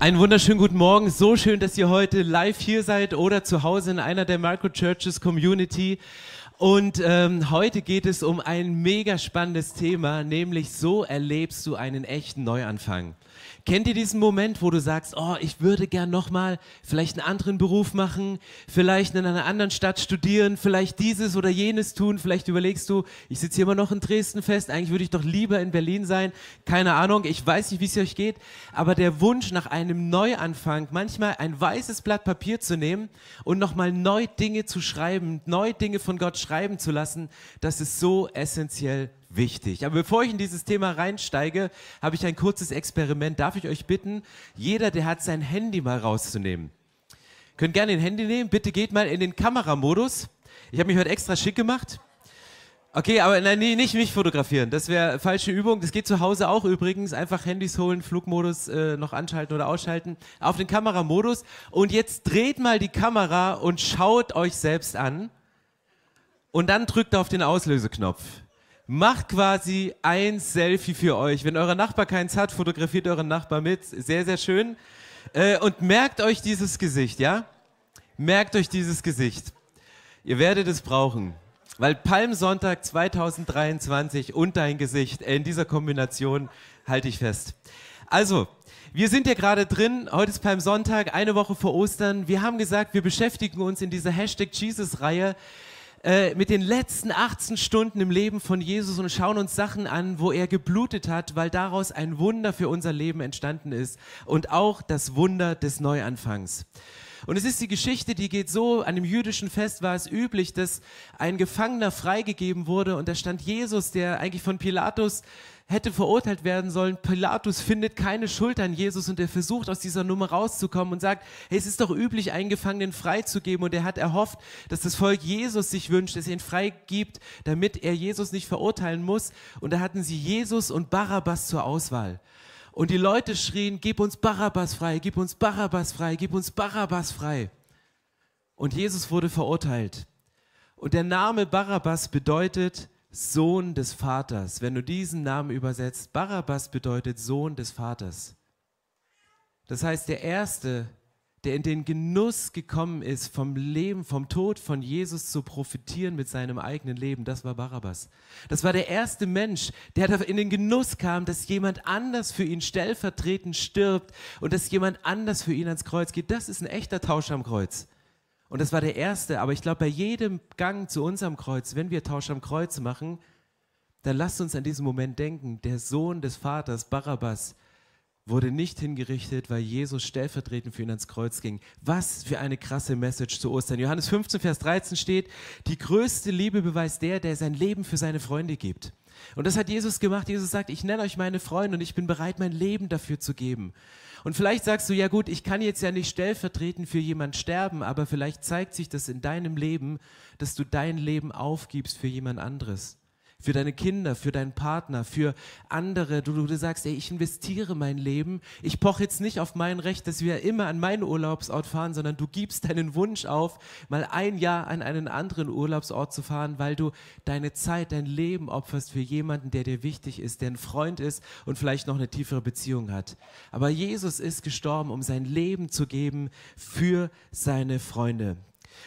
Einen wunderschönen guten Morgen. So schön, dass ihr heute live hier seid oder zu Hause in einer der Microchurches Community. Und ähm, heute geht es um ein mega spannendes Thema, nämlich so erlebst du einen echten Neuanfang. Kennt ihr diesen Moment, wo du sagst, oh, ich würde gern nochmal vielleicht einen anderen Beruf machen, vielleicht in einer anderen Stadt studieren, vielleicht dieses oder jenes tun, vielleicht überlegst du, ich sitze hier immer noch in Dresden fest, eigentlich würde ich doch lieber in Berlin sein, keine Ahnung, ich weiß nicht, wie es euch geht, aber der Wunsch nach einem Neuanfang, manchmal ein weißes Blatt Papier zu nehmen und nochmal neu Dinge zu schreiben, neu Dinge von Gott schreiben zu lassen, das ist so essentiell wichtig. Aber bevor ich in dieses Thema reinsteige, habe ich ein kurzes Experiment. Darf ich euch bitten, jeder, der hat sein Handy mal rauszunehmen. Könnt gerne ein Handy nehmen. Bitte geht mal in den Kameramodus. Ich habe mich heute extra schick gemacht. Okay, aber nein, nee, nicht mich fotografieren. Das wäre falsche Übung. Das geht zu Hause auch übrigens. Einfach Handys holen, Flugmodus äh, noch anschalten oder ausschalten. Auf den Kameramodus. Und jetzt dreht mal die Kamera und schaut euch selbst an. Und dann drückt auf den Auslöseknopf macht quasi ein Selfie für euch. Wenn euer Nachbar keins hat, fotografiert euren Nachbar mit. Sehr, sehr schön. Äh, und merkt euch dieses Gesicht, ja? Merkt euch dieses Gesicht. Ihr werdet es brauchen. Weil Palmsonntag 2023 und dein Gesicht, in dieser Kombination halte ich fest. Also, wir sind ja gerade drin, heute ist Palmsonntag, eine Woche vor Ostern. Wir haben gesagt, wir beschäftigen uns in dieser Hashtag Jesus-Reihe äh, mit den letzten 18 Stunden im Leben von Jesus und schauen uns Sachen an, wo er geblutet hat, weil daraus ein Wunder für unser Leben entstanden ist und auch das Wunder des Neuanfangs. Und es ist die Geschichte, die geht so, an dem jüdischen Fest war es üblich, dass ein Gefangener freigegeben wurde und da stand Jesus, der eigentlich von Pilatus hätte verurteilt werden sollen. Pilatus findet keine Schuld an Jesus und er versucht aus dieser Nummer rauszukommen und sagt, hey, es ist doch üblich, einen Gefangenen freizugeben und er hat erhofft, dass das Volk Jesus sich wünscht, dass er ihn freigibt, damit er Jesus nicht verurteilen muss. Und da hatten sie Jesus und Barabbas zur Auswahl. Und die Leute schrien, gib uns Barabbas frei, gib uns Barabbas frei, gib uns Barabbas frei. Und Jesus wurde verurteilt. Und der Name Barabbas bedeutet, Sohn des Vaters. Wenn du diesen Namen übersetzt, Barabbas bedeutet Sohn des Vaters. Das heißt, der Erste, der in den Genuss gekommen ist, vom Leben, vom Tod von Jesus zu profitieren mit seinem eigenen Leben, das war Barabbas. Das war der erste Mensch, der in den Genuss kam, dass jemand anders für ihn stellvertretend stirbt und dass jemand anders für ihn ans Kreuz geht. Das ist ein echter Tausch am Kreuz. Und das war der erste. Aber ich glaube, bei jedem Gang zu unserem Kreuz, wenn wir Tausch am Kreuz machen, dann lasst uns an diesen Moment denken. Der Sohn des Vaters, Barabbas, wurde nicht hingerichtet, weil Jesus stellvertretend für ihn ans Kreuz ging. Was für eine krasse Message zu Ostern. Johannes 15, Vers 13 steht, die größte Liebe beweist der, der sein Leben für seine Freunde gibt. Und das hat Jesus gemacht. Jesus sagt, ich nenne euch meine Freunde und ich bin bereit, mein Leben dafür zu geben. Und vielleicht sagst du, ja gut, ich kann jetzt ja nicht stellvertretend für jemand sterben, aber vielleicht zeigt sich das in deinem Leben, dass du dein Leben aufgibst für jemand anderes für deine Kinder, für deinen Partner, für andere. Du, du sagst, ey, ich investiere mein Leben. Ich poche jetzt nicht auf mein Recht, dass wir immer an meinen Urlaubsort fahren, sondern du gibst deinen Wunsch auf, mal ein Jahr an einen anderen Urlaubsort zu fahren, weil du deine Zeit, dein Leben opferst für jemanden, der dir wichtig ist, der ein Freund ist und vielleicht noch eine tiefere Beziehung hat. Aber Jesus ist gestorben, um sein Leben zu geben für seine Freunde.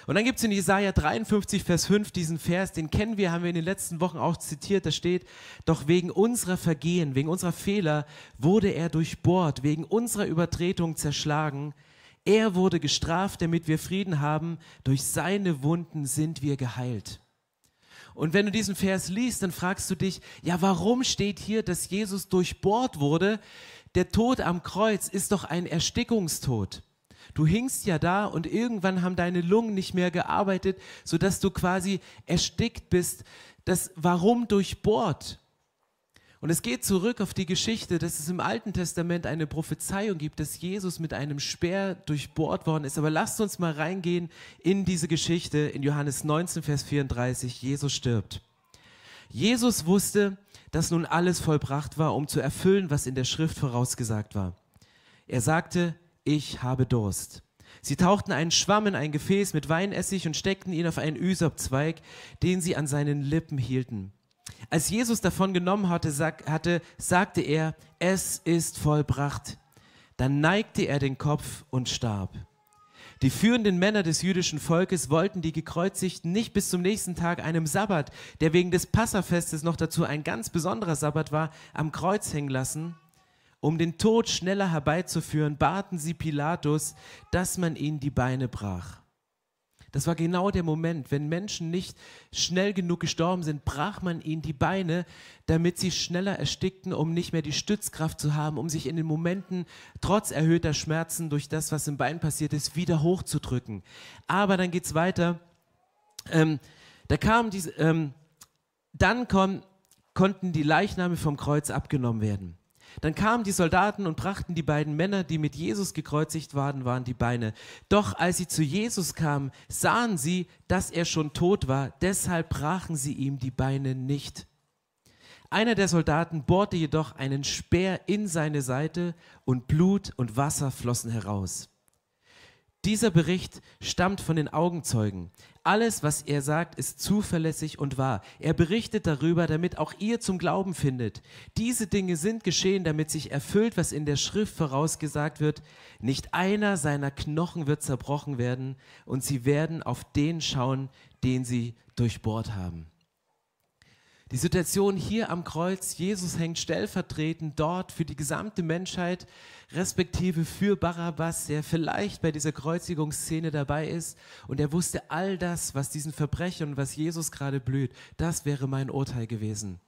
Und dann gibt es in Jesaja 53, Vers 5 diesen Vers, den kennen wir, haben wir in den letzten Wochen auch zitiert. Da steht: Doch wegen unserer Vergehen, wegen unserer Fehler wurde er durchbohrt, wegen unserer Übertretung zerschlagen. Er wurde gestraft, damit wir Frieden haben. Durch seine Wunden sind wir geheilt. Und wenn du diesen Vers liest, dann fragst du dich, ja, warum steht hier, dass Jesus durchbohrt wurde? Der Tod am Kreuz ist doch ein Erstickungstod. Du hingst ja da und irgendwann haben deine Lungen nicht mehr gearbeitet, sodass du quasi erstickt bist. Das Warum durchbohrt. Und es geht zurück auf die Geschichte, dass es im Alten Testament eine Prophezeiung gibt, dass Jesus mit einem Speer durchbohrt worden ist. Aber lasst uns mal reingehen in diese Geschichte in Johannes 19, Vers 34. Jesus stirbt. Jesus wusste, dass nun alles vollbracht war, um zu erfüllen, was in der Schrift vorausgesagt war. Er sagte, ich habe Durst. Sie tauchten einen Schwamm in ein Gefäß mit Weinessig und steckten ihn auf einen Ysopzweig, den sie an seinen Lippen hielten. Als Jesus davon genommen hatte, sag, hatte, sagte er, es ist vollbracht. Dann neigte er den Kopf und starb. Die führenden Männer des jüdischen Volkes wollten die Gekreuzigten nicht bis zum nächsten Tag, einem Sabbat, der wegen des Passafestes noch dazu ein ganz besonderer Sabbat war, am Kreuz hängen lassen. Um den Tod schneller herbeizuführen, baten sie Pilatus, dass man ihnen die Beine brach. Das war genau der Moment, wenn Menschen nicht schnell genug gestorben sind, brach man ihnen die Beine, damit sie schneller erstickten, um nicht mehr die Stützkraft zu haben, um sich in den Momenten trotz erhöhter Schmerzen durch das, was im Bein passiert ist, wieder hochzudrücken. Aber dann geht es weiter. Ähm, da kam diese, ähm, dann kon konnten die Leichname vom Kreuz abgenommen werden. Dann kamen die Soldaten und brachten die beiden Männer, die mit Jesus gekreuzigt waren, waren die Beine. Doch als sie zu Jesus kamen, sahen sie, dass er schon tot war, deshalb brachen sie ihm die Beine nicht. Einer der Soldaten bohrte jedoch einen Speer in seine Seite und Blut und Wasser flossen heraus. Dieser Bericht stammt von den Augenzeugen. Alles, was er sagt, ist zuverlässig und wahr. Er berichtet darüber, damit auch ihr zum Glauben findet. Diese Dinge sind geschehen, damit sich erfüllt, was in der Schrift vorausgesagt wird. Nicht einer seiner Knochen wird zerbrochen werden und sie werden auf den schauen, den sie durchbohrt haben. Die Situation hier am Kreuz, Jesus hängt stellvertretend dort für die gesamte Menschheit, respektive für Barabbas, der vielleicht bei dieser Kreuzigungsszene dabei ist. Und er wusste all das, was diesen Verbrechern und was Jesus gerade blüht, das wäre mein Urteil gewesen.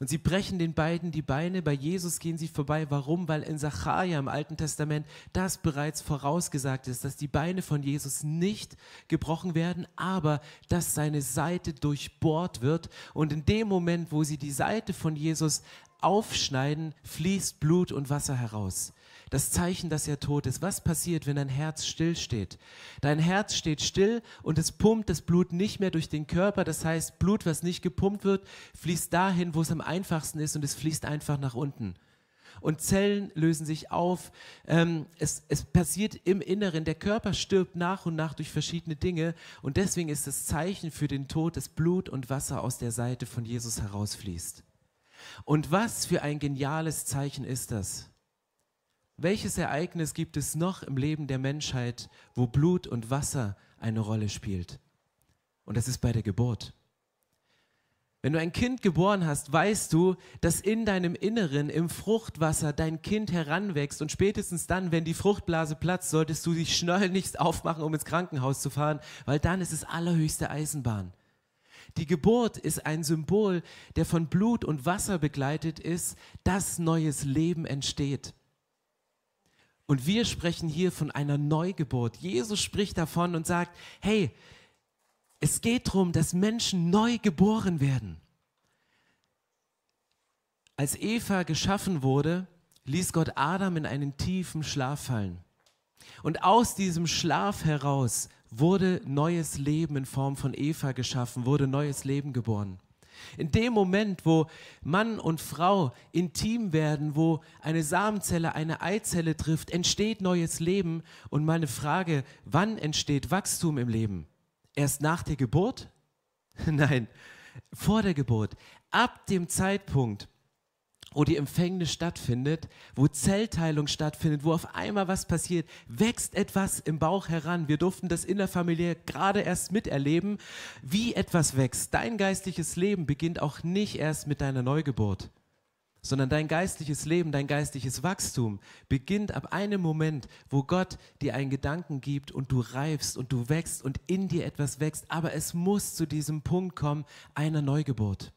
Und sie brechen den beiden die Beine, bei Jesus gehen sie vorbei. Warum? Weil in Sacharja im Alten Testament das bereits vorausgesagt ist, dass die Beine von Jesus nicht gebrochen werden, aber dass seine Seite durchbohrt wird. Und in dem Moment, wo sie die Seite von Jesus aufschneiden, fließt Blut und Wasser heraus das Zeichen, dass er tot ist. Was passiert, wenn dein Herz stillsteht? Dein Herz steht still und es pumpt das Blut nicht mehr durch den Körper. Das heißt, Blut, was nicht gepumpt wird, fließt dahin, wo es am einfachsten ist und es fließt einfach nach unten. Und Zellen lösen sich auf. Ähm, es, es passiert im Inneren. Der Körper stirbt nach und nach durch verschiedene Dinge. Und deswegen ist das Zeichen für den Tod, dass Blut und Wasser aus der Seite von Jesus herausfließt. Und was für ein geniales Zeichen ist das? Welches Ereignis gibt es noch im Leben der Menschheit, wo Blut und Wasser eine Rolle spielt? Und das ist bei der Geburt. Wenn du ein Kind geboren hast, weißt du, dass in deinem Inneren, im Fruchtwasser, dein Kind heranwächst. Und spätestens dann, wenn die Fruchtblase platzt, solltest du dich schnell nicht aufmachen, um ins Krankenhaus zu fahren, weil dann ist es allerhöchste Eisenbahn. Die Geburt ist ein Symbol, der von Blut und Wasser begleitet ist, dass neues Leben entsteht. Und wir sprechen hier von einer Neugeburt. Jesus spricht davon und sagt, hey, es geht darum, dass Menschen neu geboren werden. Als Eva geschaffen wurde, ließ Gott Adam in einen tiefen Schlaf fallen. Und aus diesem Schlaf heraus wurde neues Leben in Form von Eva geschaffen, wurde neues Leben geboren. In dem Moment, wo Mann und Frau intim werden, wo eine Samenzelle eine Eizelle trifft, entsteht neues Leben. Und meine Frage, wann entsteht Wachstum im Leben? Erst nach der Geburt? Nein, vor der Geburt. Ab dem Zeitpunkt, wo die Empfängnis stattfindet, wo Zellteilung stattfindet, wo auf einmal was passiert, wächst etwas im Bauch heran. Wir durften das innerfamiliär gerade erst miterleben, wie etwas wächst. Dein geistliches Leben beginnt auch nicht erst mit deiner Neugeburt, sondern dein geistliches Leben, dein geistliches Wachstum beginnt ab einem Moment, wo Gott dir einen Gedanken gibt und du reifst und du wächst und in dir etwas wächst. Aber es muss zu diesem Punkt kommen, einer Neugeburt.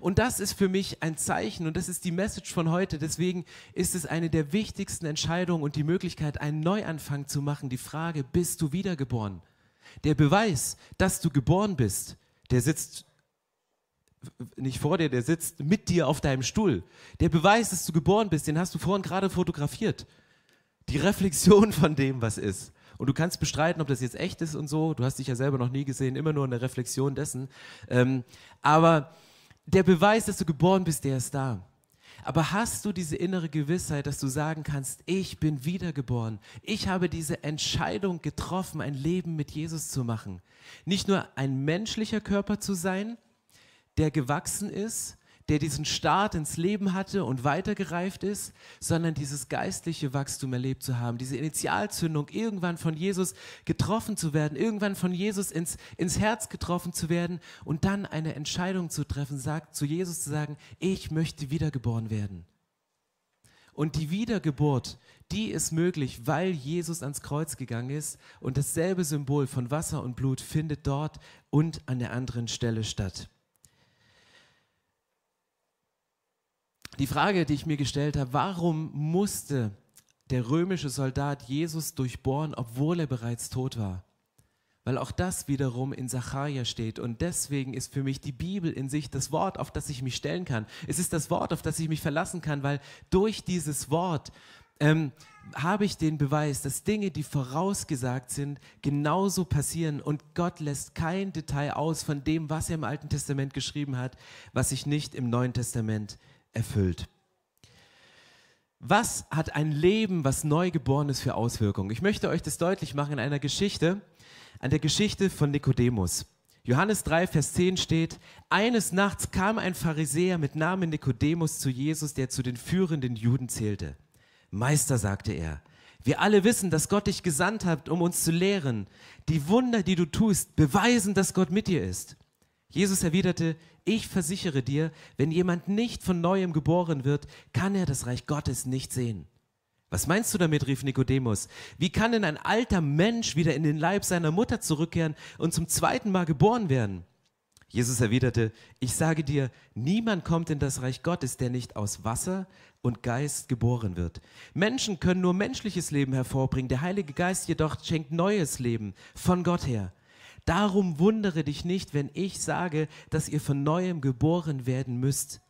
Und das ist für mich ein Zeichen und das ist die Message von heute. Deswegen ist es eine der wichtigsten Entscheidungen und die Möglichkeit, einen Neuanfang zu machen. Die Frage, bist du wiedergeboren? Der Beweis, dass du geboren bist, der sitzt nicht vor dir, der sitzt mit dir auf deinem Stuhl. Der Beweis, dass du geboren bist, den hast du vorhin gerade fotografiert. Die Reflexion von dem, was ist. Und du kannst bestreiten, ob das jetzt echt ist und so. Du hast dich ja selber noch nie gesehen, immer nur eine Reflexion dessen. Ähm, aber der Beweis, dass du geboren bist, der ist da. Aber hast du diese innere Gewissheit, dass du sagen kannst, ich bin wiedergeboren. Ich habe diese Entscheidung getroffen, ein Leben mit Jesus zu machen. Nicht nur ein menschlicher Körper zu sein, der gewachsen ist, der diesen Start ins Leben hatte und weitergereift ist, sondern dieses geistliche Wachstum erlebt zu haben, diese Initialzündung, irgendwann von Jesus getroffen zu werden, irgendwann von Jesus ins, ins Herz getroffen zu werden und dann eine Entscheidung zu treffen, sagt, zu Jesus zu sagen, ich möchte wiedergeboren werden. Und die Wiedergeburt, die ist möglich, weil Jesus ans Kreuz gegangen ist und dasselbe Symbol von Wasser und Blut findet dort und an der anderen Stelle statt. Die Frage, die ich mir gestellt habe, warum musste der römische Soldat Jesus durchbohren, obwohl er bereits tot war? Weil auch das wiederum in Sacharja steht. Und deswegen ist für mich die Bibel in sich das Wort, auf das ich mich stellen kann. Es ist das Wort, auf das ich mich verlassen kann, weil durch dieses Wort ähm, habe ich den Beweis, dass Dinge, die vorausgesagt sind, genauso passieren und Gott lässt kein Detail aus von dem, was er im Alten Testament geschrieben hat, was sich nicht im Neuen Testament erfüllt. Was hat ein Leben, was neu geboren ist, für Auswirkungen? Ich möchte euch das deutlich machen in einer Geschichte, an der Geschichte von Nikodemus. Johannes 3, Vers 10 steht, eines Nachts kam ein Pharisäer mit Namen Nikodemus zu Jesus, der zu den führenden Juden zählte. Meister, sagte er, wir alle wissen, dass Gott dich gesandt hat, um uns zu lehren. Die Wunder, die du tust, beweisen, dass Gott mit dir ist. Jesus erwiderte, ich versichere dir, wenn jemand nicht von neuem geboren wird, kann er das Reich Gottes nicht sehen. Was meinst du damit? rief Nikodemus. Wie kann denn ein alter Mensch wieder in den Leib seiner Mutter zurückkehren und zum zweiten Mal geboren werden? Jesus erwiderte, ich sage dir, niemand kommt in das Reich Gottes, der nicht aus Wasser und Geist geboren wird. Menschen können nur menschliches Leben hervorbringen, der Heilige Geist jedoch schenkt neues Leben von Gott her. Darum wundere dich nicht, wenn ich sage, dass ihr von neuem geboren werden müsst.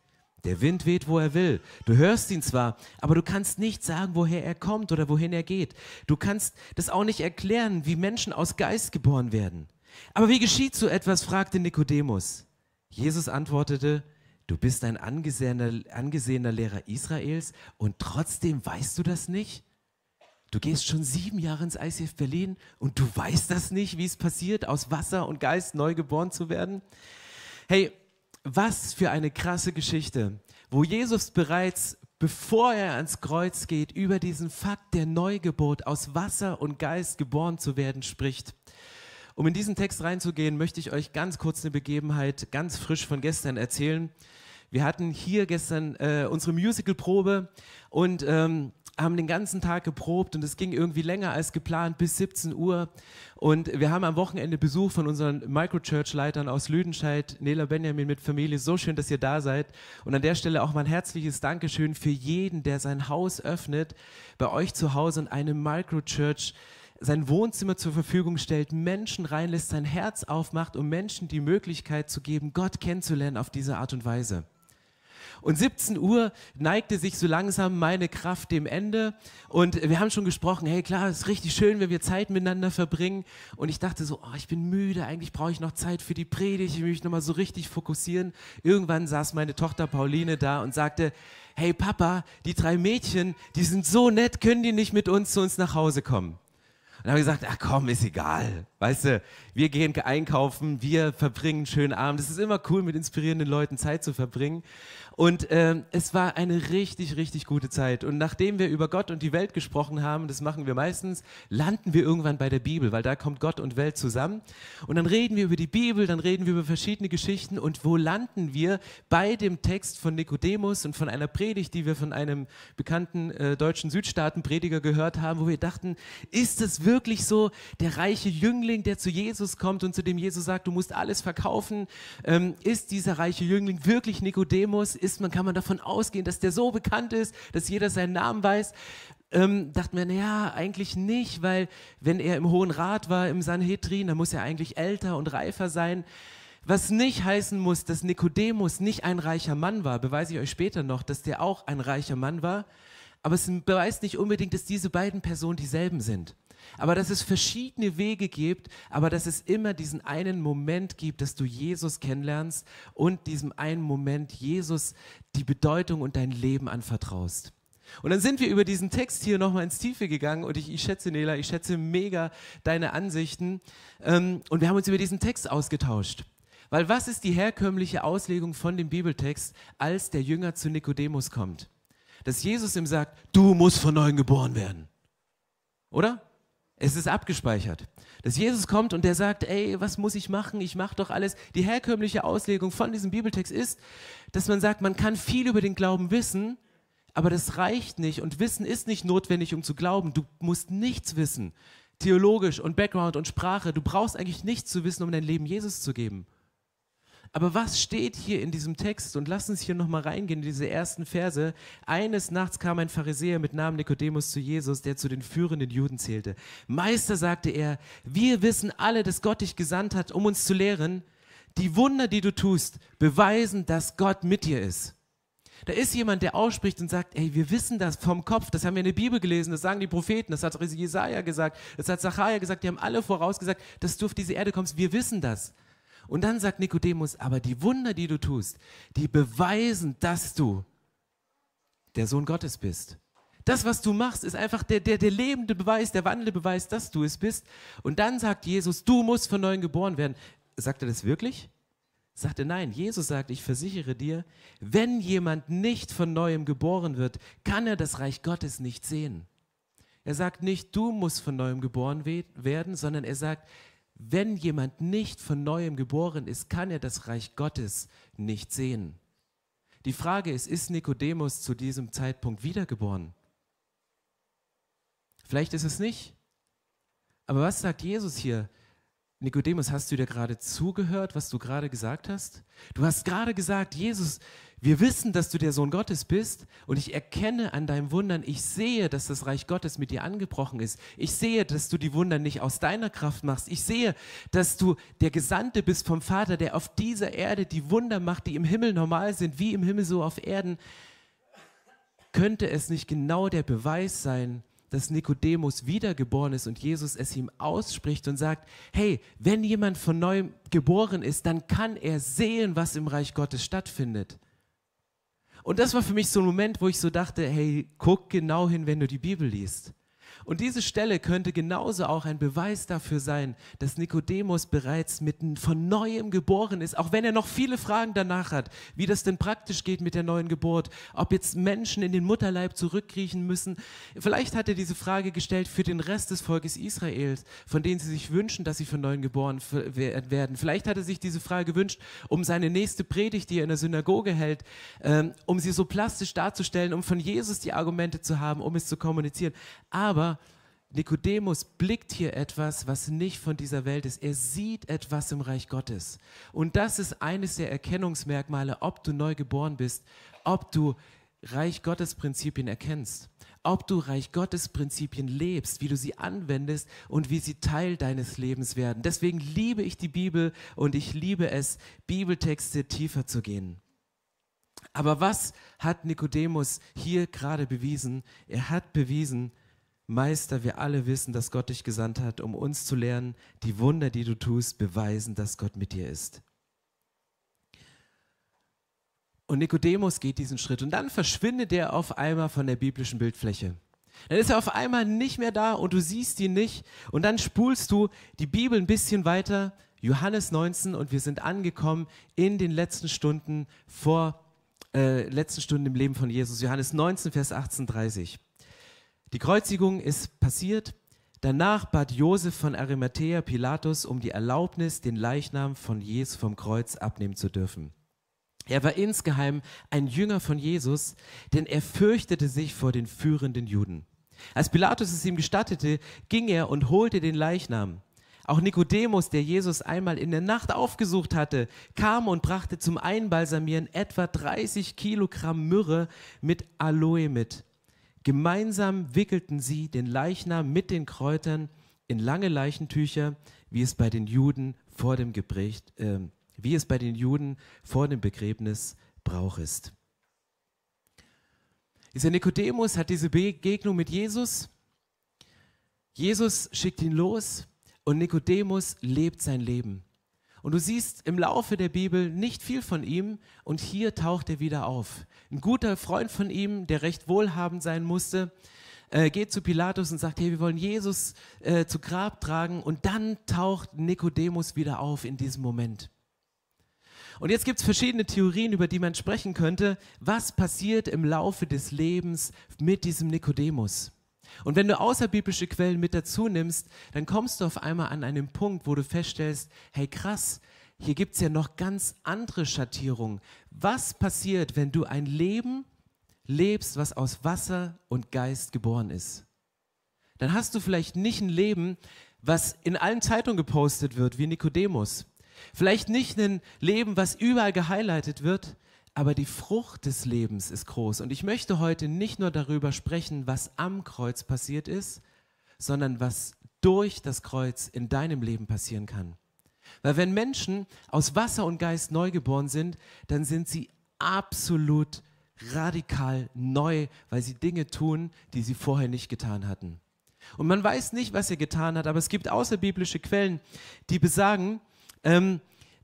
Der Wind weht, wo er will. Du hörst ihn zwar, aber du kannst nicht sagen, woher er kommt oder wohin er geht. Du kannst das auch nicht erklären, wie Menschen aus Geist geboren werden. Aber wie geschieht so etwas? fragte Nikodemus. Jesus antwortete, du bist ein angesehener, angesehener Lehrer Israels und trotzdem weißt du das nicht? Du gehst schon sieben Jahre ins ICF Berlin und du weißt das nicht, wie es passiert, aus Wasser und Geist neu geboren zu werden. Hey, was für eine krasse Geschichte, wo Jesus bereits, bevor er ans Kreuz geht, über diesen Fakt der Neugeburt aus Wasser und Geist geboren zu werden spricht. Um in diesen Text reinzugehen, möchte ich euch ganz kurz eine Begebenheit ganz frisch von gestern erzählen. Wir hatten hier gestern äh, unsere Musical-Probe und ähm, haben den ganzen Tag geprobt und es ging irgendwie länger als geplant bis 17 Uhr. Und wir haben am Wochenende Besuch von unseren Microchurch-Leitern aus Lüdenscheid, Nela Benjamin mit Familie. So schön, dass ihr da seid. Und an der Stelle auch mal ein herzliches Dankeschön für jeden, der sein Haus öffnet, bei euch zu Hause in einem Microchurch sein Wohnzimmer zur Verfügung stellt, Menschen reinlässt, sein Herz aufmacht, um Menschen die Möglichkeit zu geben, Gott kennenzulernen auf diese Art und Weise. Und 17 Uhr neigte sich so langsam meine Kraft dem Ende. Und wir haben schon gesprochen, hey klar, es ist richtig schön, wenn wir Zeit miteinander verbringen. Und ich dachte so, oh, ich bin müde, eigentlich brauche ich noch Zeit für die Predigt, ich will mich nochmal so richtig fokussieren. Irgendwann saß meine Tochter Pauline da und sagte, hey Papa, die drei Mädchen, die sind so nett, können die nicht mit uns zu uns nach Hause kommen? Und wir gesagt, ach komm, ist egal. Weißt du, wir gehen einkaufen, wir verbringen einen schönen Abend. Es ist immer cool, mit inspirierenden Leuten Zeit zu verbringen. Und ähm, es war eine richtig, richtig gute Zeit. Und nachdem wir über Gott und die Welt gesprochen haben, das machen wir meistens, landen wir irgendwann bei der Bibel, weil da kommt Gott und Welt zusammen. Und dann reden wir über die Bibel, dann reden wir über verschiedene Geschichten. Und wo landen wir? Bei dem Text von Nikodemus und von einer Predigt, die wir von einem bekannten äh, deutschen Südstaatenprediger gehört haben, wo wir dachten, ist es wirklich so, der reiche Jüngling, der zu Jesus kommt und zu dem Jesus sagt, du musst alles verkaufen, ähm, ist dieser reiche Jüngling wirklich Nikodemus? ist, man kann man davon ausgehen, dass der so bekannt ist, dass jeder seinen Namen weiß. Ähm, dachten wir, naja, eigentlich nicht, weil wenn er im Hohen Rat war, im Sanhedrin, dann muss er eigentlich älter und reifer sein. Was nicht heißen muss, dass Nikodemus nicht ein reicher Mann war, beweise ich euch später noch, dass der auch ein reicher Mann war. Aber es beweist nicht unbedingt, dass diese beiden Personen dieselben sind aber dass es verschiedene Wege gibt, aber dass es immer diesen einen Moment gibt, dass du Jesus kennenlernst und diesem einen Moment Jesus die Bedeutung und dein Leben anvertraust. Und dann sind wir über diesen Text hier nochmal ins Tiefe gegangen und ich, ich, schätze, Nela, ich schätze mega deine Ansichten ähm, und wir haben uns über diesen Text ausgetauscht. Weil was ist die herkömmliche Auslegung von dem Bibeltext, als der Jünger zu Nikodemus kommt? Dass Jesus ihm sagt, du musst von neuem geboren werden. Oder? Es ist abgespeichert. Dass Jesus kommt und der sagt, ey, was muss ich machen? Ich mache doch alles. Die herkömmliche Auslegung von diesem Bibeltext ist, dass man sagt, man kann viel über den Glauben wissen, aber das reicht nicht und Wissen ist nicht notwendig, um zu glauben. Du musst nichts wissen. Theologisch und Background und Sprache. Du brauchst eigentlich nichts zu wissen, um dein Leben Jesus zu geben. Aber was steht hier in diesem Text? Und lass uns hier nochmal reingehen in diese ersten Verse. Eines Nachts kam ein Pharisäer mit Namen Nikodemus zu Jesus, der zu den führenden Juden zählte. Meister, sagte er, wir wissen alle, dass Gott dich gesandt hat, um uns zu lehren. Die Wunder, die du tust, beweisen, dass Gott mit dir ist. Da ist jemand, der ausspricht und sagt, ey, wir wissen das vom Kopf, das haben wir in der Bibel gelesen, das sagen die Propheten, das hat Jesaja gesagt, das hat Zachariah gesagt, die haben alle vorausgesagt, dass du auf diese Erde kommst, wir wissen das. Und dann sagt Nikodemus, aber die Wunder, die du tust, die beweisen, dass du der Sohn Gottes bist. Das, was du machst, ist einfach der, der, der lebende Beweis, der wandelnde Beweis, dass du es bist. Und dann sagt Jesus, du musst von neuem geboren werden. Sagt er das wirklich? Sagt er nein. Jesus sagt, ich versichere dir, wenn jemand nicht von neuem geboren wird, kann er das Reich Gottes nicht sehen. Er sagt nicht, du musst von neuem geboren werden, sondern er sagt, wenn jemand nicht von neuem geboren ist, kann er das Reich Gottes nicht sehen. Die Frage ist, ist Nikodemus zu diesem Zeitpunkt wiedergeboren? Vielleicht ist es nicht. Aber was sagt Jesus hier? Nikodemus, hast du dir gerade zugehört, was du gerade gesagt hast? Du hast gerade gesagt, Jesus, wir wissen, dass du der Sohn Gottes bist und ich erkenne an deinem Wundern, ich sehe, dass das Reich Gottes mit dir angebrochen ist. Ich sehe, dass du die Wunder nicht aus deiner Kraft machst. Ich sehe, dass du der Gesandte bist vom Vater, der auf dieser Erde die Wunder macht, die im Himmel normal sind, wie im Himmel so auf Erden. Könnte es nicht genau der Beweis sein, dass Nikodemus wiedergeboren ist und Jesus es ihm ausspricht und sagt, hey, wenn jemand von neuem geboren ist, dann kann er sehen, was im Reich Gottes stattfindet. Und das war für mich so ein Moment, wo ich so dachte, hey, guck genau hin, wenn du die Bibel liest. Und diese Stelle könnte genauso auch ein Beweis dafür sein, dass Nikodemus bereits mitten von neuem geboren ist, auch wenn er noch viele Fragen danach hat, wie das denn praktisch geht mit der neuen Geburt, ob jetzt Menschen in den Mutterleib zurückkriechen müssen. Vielleicht hat er diese Frage gestellt für den Rest des Volkes Israels, von denen sie sich wünschen, dass sie von neuem geboren werden. Vielleicht hat er sich diese Frage gewünscht, um seine nächste Predigt, die er in der Synagoge hält, ähm, um sie so plastisch darzustellen, um von Jesus die Argumente zu haben, um es zu kommunizieren. Aber Nikodemus blickt hier etwas, was nicht von dieser Welt ist. Er sieht etwas im Reich Gottes. Und das ist eines der Erkennungsmerkmale, ob du neu geboren bist, ob du Reich Gottes Prinzipien erkennst, ob du Reich Gottes Prinzipien lebst, wie du sie anwendest und wie sie Teil deines Lebens werden. Deswegen liebe ich die Bibel und ich liebe es, Bibeltexte tiefer zu gehen. Aber was hat Nikodemus hier gerade bewiesen? Er hat bewiesen, Meister, wir alle wissen, dass Gott dich gesandt hat, um uns zu lernen, die Wunder, die du tust, beweisen, dass Gott mit dir ist. Und Nikodemus geht diesen Schritt und dann verschwindet er auf einmal von der biblischen Bildfläche. Dann ist er auf einmal nicht mehr da und du siehst ihn nicht und dann spulst du die Bibel ein bisschen weiter, Johannes 19 und wir sind angekommen in den letzten Stunden vor äh, letzten Stunden im Leben von Jesus. Johannes 19, Vers 18, 30. Die Kreuzigung ist passiert. Danach bat Josef von Arimathea Pilatus um die Erlaubnis, den Leichnam von Jesus vom Kreuz abnehmen zu dürfen. Er war insgeheim ein Jünger von Jesus, denn er fürchtete sich vor den führenden Juden. Als Pilatus es ihm gestattete, ging er und holte den Leichnam. Auch Nikodemus, der Jesus einmal in der Nacht aufgesucht hatte, kam und brachte zum Einbalsamieren etwa 30 Kilogramm Myrrhe mit Aloe mit. Gemeinsam wickelten sie den Leichnam mit den Kräutern in lange Leichentücher, wie es bei den Juden vor dem, Gebrecht, äh, wie es bei den Juden vor dem Begräbnis Brauch ist. Dieser Nikodemus hat diese Begegnung mit Jesus. Jesus schickt ihn los und Nikodemus lebt sein Leben. Und du siehst im Laufe der Bibel nicht viel von ihm und hier taucht er wieder auf. Ein guter Freund von ihm, der recht wohlhabend sein musste, äh, geht zu Pilatus und sagt, hey, wir wollen Jesus äh, zu Grab tragen und dann taucht Nikodemus wieder auf in diesem Moment. Und jetzt gibt es verschiedene Theorien, über die man sprechen könnte. Was passiert im Laufe des Lebens mit diesem Nikodemus? Und wenn du außerbiblische Quellen mit dazu nimmst, dann kommst du auf einmal an einen Punkt, wo du feststellst, hey krass, hier gibt es ja noch ganz andere Schattierungen. Was passiert, wenn du ein Leben lebst, was aus Wasser und Geist geboren ist? Dann hast du vielleicht nicht ein Leben, was in allen Zeitungen gepostet wird, wie Nikodemus. Vielleicht nicht ein Leben, was überall gehighlightet wird, aber die Frucht des Lebens ist groß. Und ich möchte heute nicht nur darüber sprechen, was am Kreuz passiert ist, sondern was durch das Kreuz in deinem Leben passieren kann. Weil wenn Menschen aus Wasser und Geist neugeboren sind, dann sind sie absolut radikal neu, weil sie Dinge tun, die sie vorher nicht getan hatten. Und man weiß nicht, was er getan hat, aber es gibt außerbiblische Quellen, die besagen, ähm,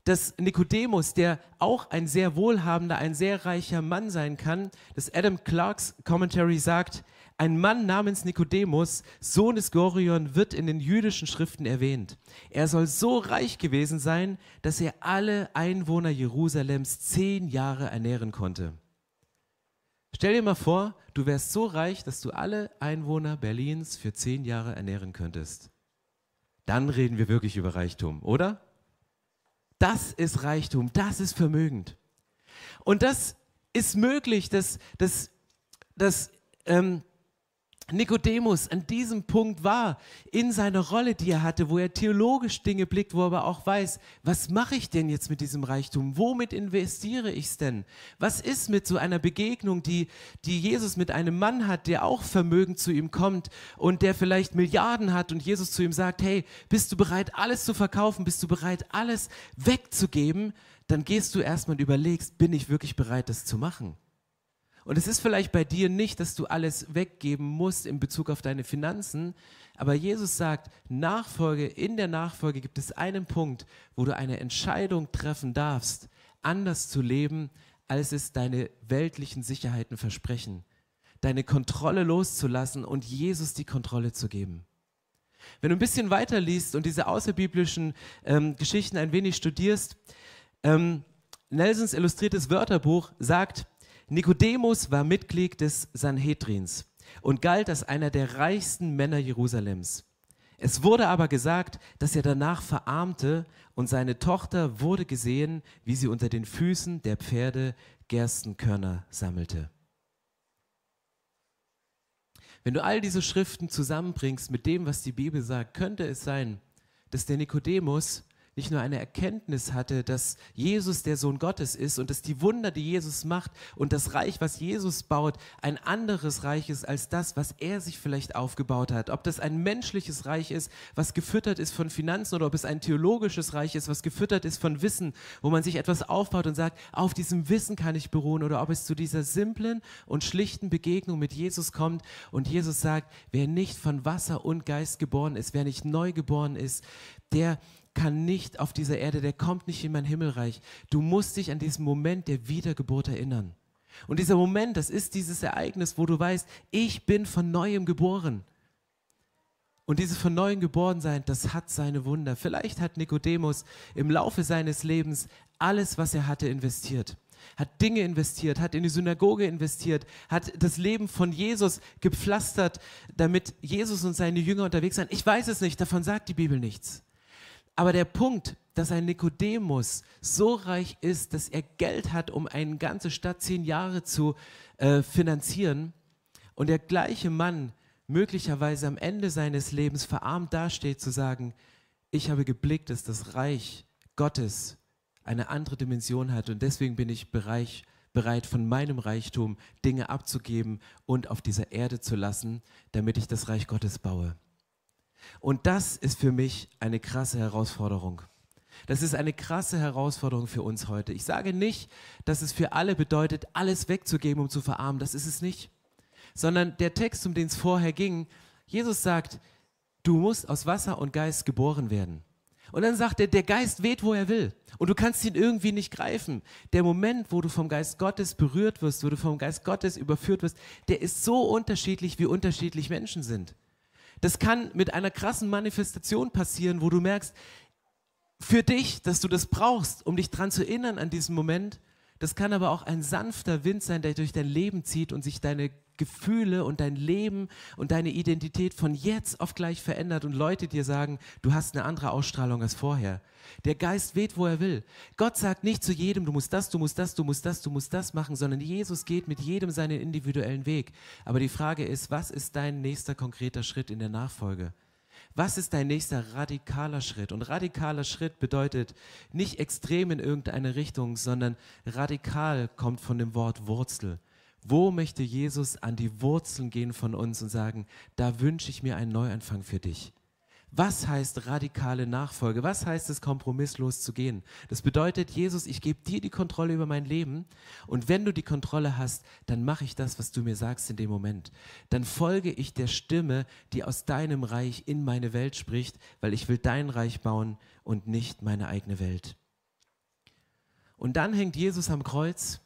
dass Nikodemus, der auch ein sehr wohlhabender, ein sehr reicher Mann sein kann, dass Adam Clarks Commentary sagt, ein Mann namens Nikodemus, Sohn des Gorion, wird in den jüdischen Schriften erwähnt. Er soll so reich gewesen sein, dass er alle Einwohner Jerusalems zehn Jahre ernähren konnte. Stell dir mal vor, du wärst so reich, dass du alle Einwohner Berlins für zehn Jahre ernähren könntest. Dann reden wir wirklich über Reichtum, oder? Das ist Reichtum, das ist vermögend. Und das ist möglich, dass, dass, dass ähm, Nikodemus an diesem Punkt war, in seiner Rolle, die er hatte, wo er theologisch Dinge blickt, wo er aber auch weiß, was mache ich denn jetzt mit diesem Reichtum? Womit investiere ich es denn? Was ist mit so einer Begegnung, die, die Jesus mit einem Mann hat, der auch Vermögen zu ihm kommt und der vielleicht Milliarden hat und Jesus zu ihm sagt, hey, bist du bereit, alles zu verkaufen? Bist du bereit, alles wegzugeben? Dann gehst du erstmal und überlegst, bin ich wirklich bereit, das zu machen? Und es ist vielleicht bei dir nicht, dass du alles weggeben musst in Bezug auf deine Finanzen, aber Jesus sagt, Nachfolge, in der Nachfolge gibt es einen Punkt, wo du eine Entscheidung treffen darfst, anders zu leben, als es deine weltlichen Sicherheiten versprechen. Deine Kontrolle loszulassen und Jesus die Kontrolle zu geben. Wenn du ein bisschen weiter liest und diese außerbiblischen ähm, Geschichten ein wenig studierst, ähm, Nelsons illustriertes Wörterbuch sagt, Nikodemus war Mitglied des Sanhedrins und galt als einer der reichsten Männer Jerusalems. Es wurde aber gesagt, dass er danach verarmte und seine Tochter wurde gesehen, wie sie unter den Füßen der Pferde Gerstenkörner sammelte. Wenn du all diese Schriften zusammenbringst mit dem, was die Bibel sagt, könnte es sein, dass der Nikodemus nicht nur eine Erkenntnis hatte, dass Jesus der Sohn Gottes ist und dass die Wunder, die Jesus macht und das Reich, was Jesus baut, ein anderes Reich ist als das, was er sich vielleicht aufgebaut hat. Ob das ein menschliches Reich ist, was gefüttert ist von Finanzen oder ob es ein theologisches Reich ist, was gefüttert ist von Wissen, wo man sich etwas aufbaut und sagt, auf diesem Wissen kann ich beruhen oder ob es zu dieser simplen und schlichten Begegnung mit Jesus kommt und Jesus sagt, wer nicht von Wasser und Geist geboren ist, wer nicht neu geboren ist, der kann nicht auf dieser Erde, der kommt nicht in mein Himmelreich. Du musst dich an diesen Moment der Wiedergeburt erinnern. Und dieser Moment, das ist dieses Ereignis, wo du weißt, ich bin von neuem geboren. Und dieses von neuem geboren sein, das hat seine Wunder. Vielleicht hat Nikodemus im Laufe seines Lebens alles, was er hatte, investiert. Hat Dinge investiert, hat in die Synagoge investiert, hat das Leben von Jesus gepflastert, damit Jesus und seine Jünger unterwegs sind. Ich weiß es nicht, davon sagt die Bibel nichts. Aber der Punkt, dass ein Nikodemus so reich ist, dass er Geld hat, um eine ganze Stadt zehn Jahre zu äh, finanzieren, und der gleiche Mann möglicherweise am Ende seines Lebens verarmt dasteht, zu sagen, ich habe geblickt, dass das Reich Gottes eine andere Dimension hat und deswegen bin ich bereit, bereit, von meinem Reichtum Dinge abzugeben und auf dieser Erde zu lassen, damit ich das Reich Gottes baue. Und das ist für mich eine krasse Herausforderung. Das ist eine krasse Herausforderung für uns heute. Ich sage nicht, dass es für alle bedeutet, alles wegzugeben, um zu verarmen. Das ist es nicht. Sondern der Text, um den es vorher ging, Jesus sagt, du musst aus Wasser und Geist geboren werden. Und dann sagt er, der Geist weht, wo er will. Und du kannst ihn irgendwie nicht greifen. Der Moment, wo du vom Geist Gottes berührt wirst, wo du vom Geist Gottes überführt wirst, der ist so unterschiedlich, wie unterschiedlich Menschen sind. Das kann mit einer krassen Manifestation passieren, wo du merkst, für dich, dass du das brauchst, um dich dran zu erinnern an diesen Moment. Das kann aber auch ein sanfter Wind sein, der durch dein Leben zieht und sich deine Gefühle und dein Leben und deine Identität von jetzt auf gleich verändert und Leute dir sagen, du hast eine andere Ausstrahlung als vorher. Der Geist weht, wo er will. Gott sagt nicht zu jedem, du musst das, du musst das, du musst das, du musst das machen, sondern Jesus geht mit jedem seinen individuellen Weg. Aber die Frage ist, was ist dein nächster konkreter Schritt in der Nachfolge? Was ist dein nächster radikaler Schritt? Und radikaler Schritt bedeutet nicht extrem in irgendeine Richtung, sondern radikal kommt von dem Wort Wurzel. Wo möchte Jesus an die Wurzeln gehen von uns und sagen, da wünsche ich mir einen Neuanfang für dich? Was heißt radikale Nachfolge? Was heißt es, kompromisslos zu gehen? Das bedeutet, Jesus, ich gebe dir die Kontrolle über mein Leben und wenn du die Kontrolle hast, dann mache ich das, was du mir sagst in dem Moment. Dann folge ich der Stimme, die aus deinem Reich in meine Welt spricht, weil ich will dein Reich bauen und nicht meine eigene Welt. Und dann hängt Jesus am Kreuz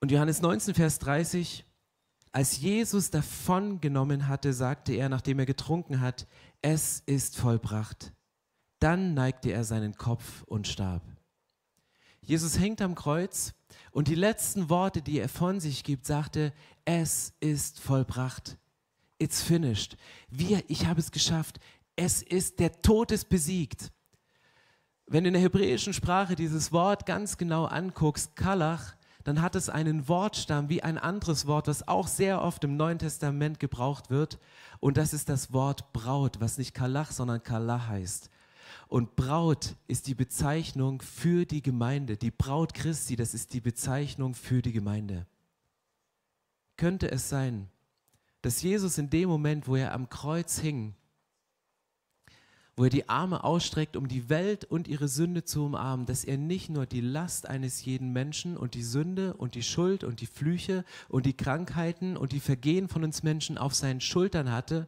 und Johannes 19, Vers 30, als Jesus davon genommen hatte, sagte er, nachdem er getrunken hat, es ist vollbracht. Dann neigte er seinen Kopf und starb. Jesus hängt am Kreuz und die letzten Worte, die er von sich gibt, sagte, es ist vollbracht. It's finished. Wir, ich habe es geschafft. Es ist, der Tod ist besiegt. Wenn du in der hebräischen Sprache dieses Wort ganz genau anguckst, Kalach, dann hat es einen Wortstamm wie ein anderes Wort, das auch sehr oft im Neuen Testament gebraucht wird. Und das ist das Wort Braut, was nicht Kalach, sondern Kalah heißt. Und Braut ist die Bezeichnung für die Gemeinde. Die Braut Christi, das ist die Bezeichnung für die Gemeinde. Könnte es sein, dass Jesus in dem Moment, wo er am Kreuz hing, wo er die Arme ausstreckt, um die Welt und ihre Sünde zu umarmen, dass er nicht nur die Last eines jeden Menschen und die Sünde und die Schuld und die Flüche und die Krankheiten und die Vergehen von uns Menschen auf seinen Schultern hatte,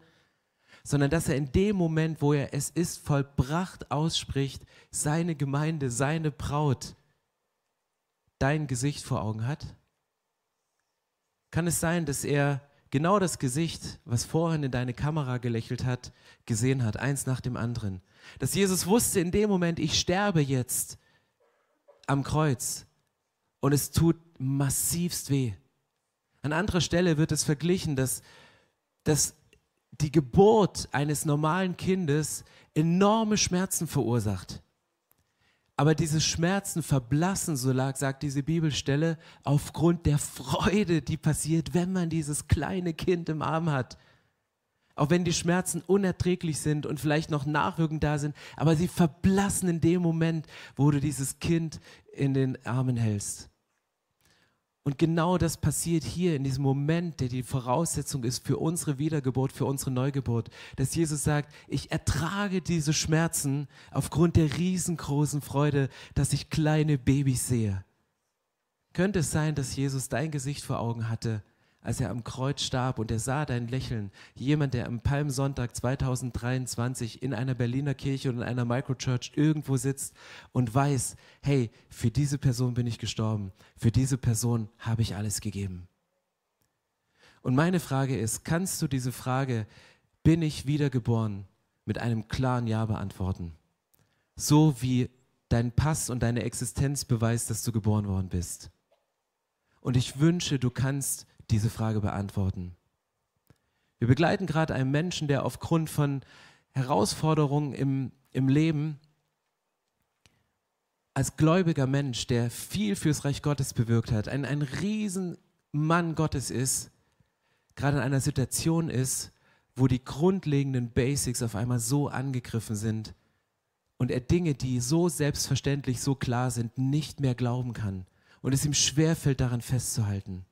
sondern dass er in dem Moment, wo er es ist vollbracht ausspricht, seine Gemeinde, seine Braut, dein Gesicht vor Augen hat? Kann es sein, dass er genau das Gesicht, was vorhin in deine Kamera gelächelt hat, gesehen hat, eins nach dem anderen. Dass Jesus wusste in dem Moment, ich sterbe jetzt am Kreuz und es tut massivst weh. An anderer Stelle wird es verglichen, dass, dass die Geburt eines normalen Kindes enorme Schmerzen verursacht. Aber diese Schmerzen verblassen, so lag, sagt diese Bibelstelle, aufgrund der Freude, die passiert, wenn man dieses kleine Kind im Arm hat. Auch wenn die Schmerzen unerträglich sind und vielleicht noch nachwirkend da sind, aber sie verblassen in dem Moment, wo du dieses Kind in den Armen hältst. Und genau das passiert hier in diesem Moment, der die Voraussetzung ist für unsere Wiedergeburt, für unsere Neugeburt, dass Jesus sagt, ich ertrage diese Schmerzen aufgrund der riesengroßen Freude, dass ich kleine Babys sehe. Könnte es sein, dass Jesus dein Gesicht vor Augen hatte als er am Kreuz starb und er sah dein Lächeln. Jemand, der am Palmsonntag 2023 in einer Berliner Kirche oder in einer Microchurch irgendwo sitzt und weiß, hey, für diese Person bin ich gestorben, für diese Person habe ich alles gegeben. Und meine Frage ist, kannst du diese Frage, bin ich wiedergeboren, mit einem klaren Ja beantworten? So wie dein Pass und deine Existenz beweist, dass du geboren worden bist. Und ich wünsche, du kannst diese Frage beantworten. Wir begleiten gerade einen Menschen, der aufgrund von Herausforderungen im, im Leben als gläubiger Mensch, der viel fürs Reich Gottes bewirkt hat, ein, ein Riesenmann Gottes ist, gerade in einer Situation ist, wo die grundlegenden Basics auf einmal so angegriffen sind und er Dinge, die so selbstverständlich, so klar sind, nicht mehr glauben kann und es ihm schwerfällt, daran festzuhalten.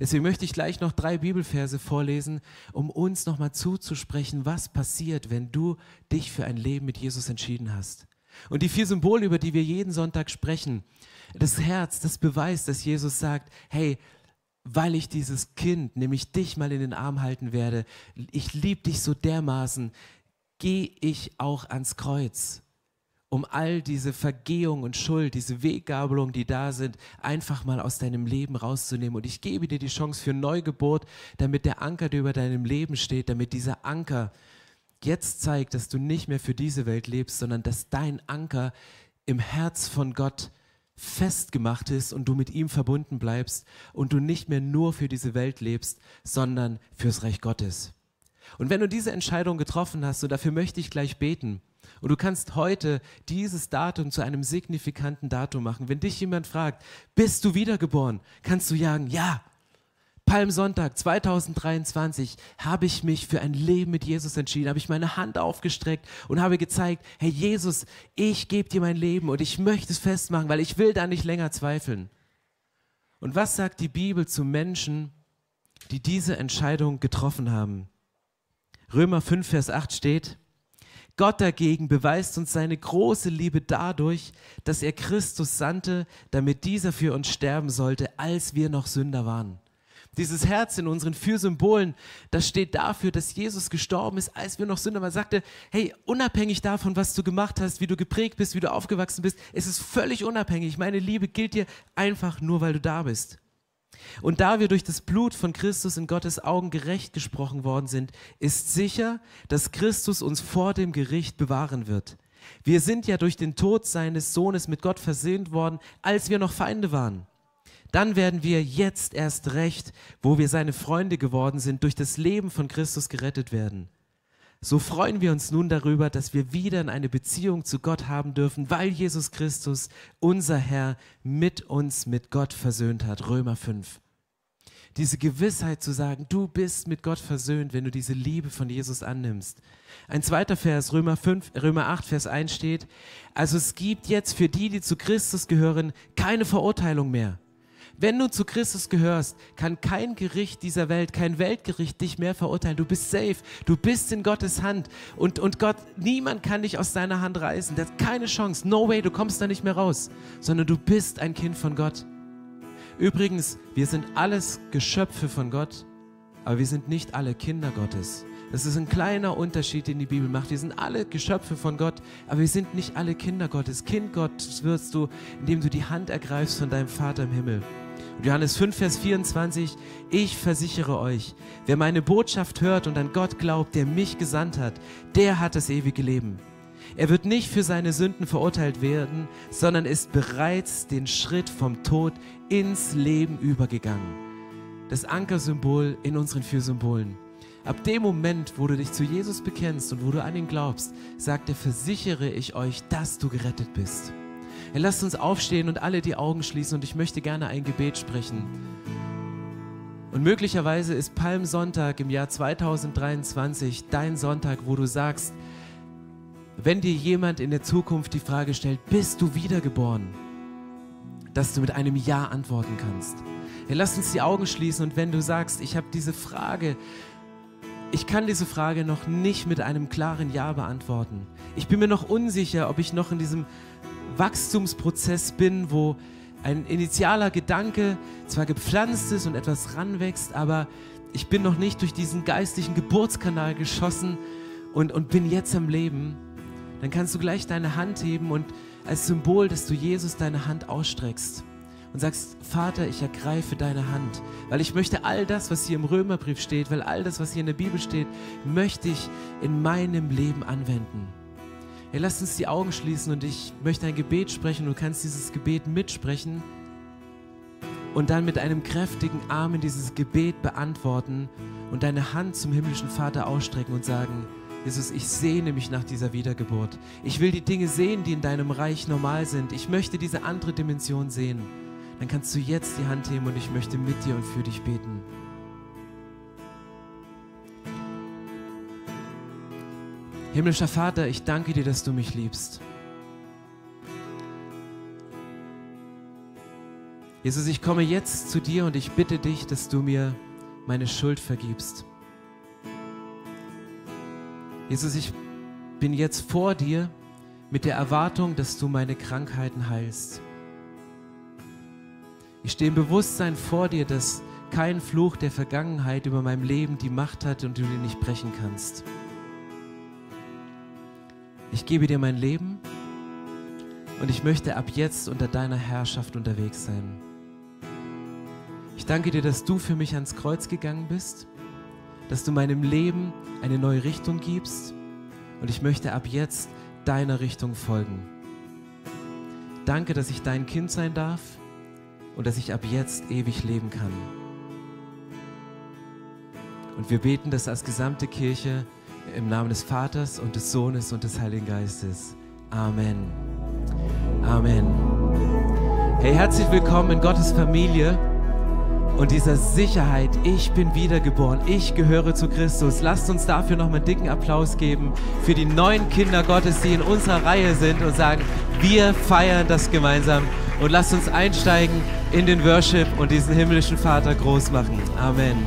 Deswegen möchte ich gleich noch drei Bibelverse vorlesen, um uns nochmal zuzusprechen, was passiert, wenn du dich für ein Leben mit Jesus entschieden hast. Und die vier Symbole, über die wir jeden Sonntag sprechen, das Herz, das beweist, dass Jesus sagt, hey, weil ich dieses Kind, nämlich dich mal in den Arm halten werde, ich liebe dich so dermaßen, gehe ich auch ans Kreuz um all diese Vergehung und Schuld, diese Weggabelung, die da sind, einfach mal aus deinem Leben rauszunehmen. Und ich gebe dir die Chance für Neugeburt, damit der Anker, der über deinem Leben steht, damit dieser Anker jetzt zeigt, dass du nicht mehr für diese Welt lebst, sondern dass dein Anker im Herz von Gott festgemacht ist und du mit ihm verbunden bleibst und du nicht mehr nur für diese Welt lebst, sondern fürs Reich Gottes. Und wenn du diese Entscheidung getroffen hast, und dafür möchte ich gleich beten, und du kannst heute dieses Datum zu einem signifikanten Datum machen. Wenn dich jemand fragt, bist du wiedergeboren, kannst du sagen, ja, Palmsonntag 2023 habe ich mich für ein Leben mit Jesus entschieden, habe ich meine Hand aufgestreckt und habe gezeigt, Herr Jesus, ich gebe dir mein Leben und ich möchte es festmachen, weil ich will da nicht länger zweifeln. Und was sagt die Bibel zu Menschen, die diese Entscheidung getroffen haben? Römer 5, Vers 8 steht, Gott dagegen beweist uns seine große Liebe dadurch, dass er Christus sandte, damit dieser für uns sterben sollte, als wir noch Sünder waren. Dieses Herz in unseren vier Symbolen, das steht dafür, dass Jesus gestorben ist, als wir noch Sünder waren. Er sagte, hey, unabhängig davon, was du gemacht hast, wie du geprägt bist, wie du aufgewachsen bist, es ist völlig unabhängig. Meine Liebe gilt dir einfach nur, weil du da bist. Und da wir durch das Blut von Christus in Gottes Augen gerecht gesprochen worden sind, ist sicher, dass Christus uns vor dem Gericht bewahren wird. Wir sind ja durch den Tod seines Sohnes mit Gott versöhnt worden, als wir noch Feinde waren dann werden wir jetzt erst recht, wo wir seine Freunde geworden sind, durch das Leben von Christus gerettet werden. So freuen wir uns nun darüber, dass wir wieder in eine Beziehung zu Gott haben dürfen, weil Jesus Christus, unser Herr, mit uns, mit Gott versöhnt hat. Römer 5. Diese Gewissheit zu sagen, du bist mit Gott versöhnt, wenn du diese Liebe von Jesus annimmst. Ein zweiter Vers, Römer 5, Römer 8, Vers 1 steht, also es gibt jetzt für die, die zu Christus gehören, keine Verurteilung mehr. Wenn du zu Christus gehörst, kann kein Gericht dieser Welt, kein Weltgericht dich mehr verurteilen. Du bist safe, du bist in Gottes Hand und, und Gott, niemand kann dich aus seiner Hand reißen. Das ist keine Chance, no way, du kommst da nicht mehr raus, sondern du bist ein Kind von Gott. Übrigens, wir sind alles Geschöpfe von Gott, aber wir sind nicht alle Kinder Gottes. Das ist ein kleiner Unterschied, den die Bibel macht. Wir sind alle Geschöpfe von Gott, aber wir sind nicht alle Kinder Gottes. Kind Gottes wirst du, indem du die Hand ergreifst von deinem Vater im Himmel. Und Johannes 5, Vers 24, ich versichere euch, wer meine Botschaft hört und an Gott glaubt, der mich gesandt hat, der hat das ewige Leben. Er wird nicht für seine Sünden verurteilt werden, sondern ist bereits den Schritt vom Tod ins Leben übergegangen. Das Ankersymbol in unseren vier Symbolen. Ab dem Moment, wo du dich zu Jesus bekennst und wo du an ihn glaubst, sagt er, versichere ich euch, dass du gerettet bist. Ja, lasst uns aufstehen und alle die Augen schließen und ich möchte gerne ein Gebet sprechen. Und möglicherweise ist Palmsonntag im Jahr 2023 dein Sonntag, wo du sagst, wenn dir jemand in der Zukunft die Frage stellt, bist du wiedergeboren, dass du mit einem Ja antworten kannst. Ja, lass uns die Augen schließen und wenn du sagst, ich habe diese Frage, ich kann diese Frage noch nicht mit einem klaren Ja beantworten. Ich bin mir noch unsicher, ob ich noch in diesem Wachstumsprozess bin, wo ein initialer Gedanke zwar gepflanzt ist und etwas ranwächst, aber ich bin noch nicht durch diesen geistlichen Geburtskanal geschossen und, und bin jetzt am Leben, dann kannst du gleich deine Hand heben und als Symbol, dass du Jesus deine Hand ausstreckst und sagst, Vater, ich ergreife deine Hand, weil ich möchte all das, was hier im Römerbrief steht, weil all das, was hier in der Bibel steht, möchte ich in meinem Leben anwenden. Hey, lass uns die Augen schließen und ich möchte ein Gebet sprechen. Du kannst dieses Gebet mitsprechen und dann mit einem kräftigen Arm dieses Gebet beantworten und deine Hand zum himmlischen Vater ausstrecken und sagen, Jesus, ich sehne mich nach dieser Wiedergeburt. Ich will die Dinge sehen, die in deinem Reich normal sind. Ich möchte diese andere Dimension sehen. Dann kannst du jetzt die Hand heben und ich möchte mit dir und für dich beten. Himmlischer Vater, ich danke dir, dass du mich liebst. Jesus, ich komme jetzt zu dir und ich bitte dich, dass du mir meine Schuld vergibst. Jesus, ich bin jetzt vor dir mit der Erwartung, dass du meine Krankheiten heilst. Ich stehe im Bewusstsein vor dir, dass kein Fluch der Vergangenheit über meinem Leben die Macht hat und du den nicht brechen kannst. Ich gebe dir mein Leben und ich möchte ab jetzt unter deiner Herrschaft unterwegs sein. Ich danke dir, dass du für mich ans Kreuz gegangen bist, dass du meinem Leben eine neue Richtung gibst und ich möchte ab jetzt deiner Richtung folgen. Danke, dass ich dein Kind sein darf und dass ich ab jetzt ewig leben kann. Und wir beten das als gesamte Kirche im Namen des Vaters und des Sohnes und des Heiligen Geistes. Amen. Amen. Hey, herzlich willkommen in Gottes Familie und dieser Sicherheit, ich bin wiedergeboren, ich gehöre zu Christus. Lasst uns dafür nochmal einen dicken Applaus geben für die neuen Kinder Gottes, die in unserer Reihe sind und sagen, wir feiern das gemeinsam und lasst uns einsteigen in den Worship und diesen himmlischen Vater groß machen. Amen.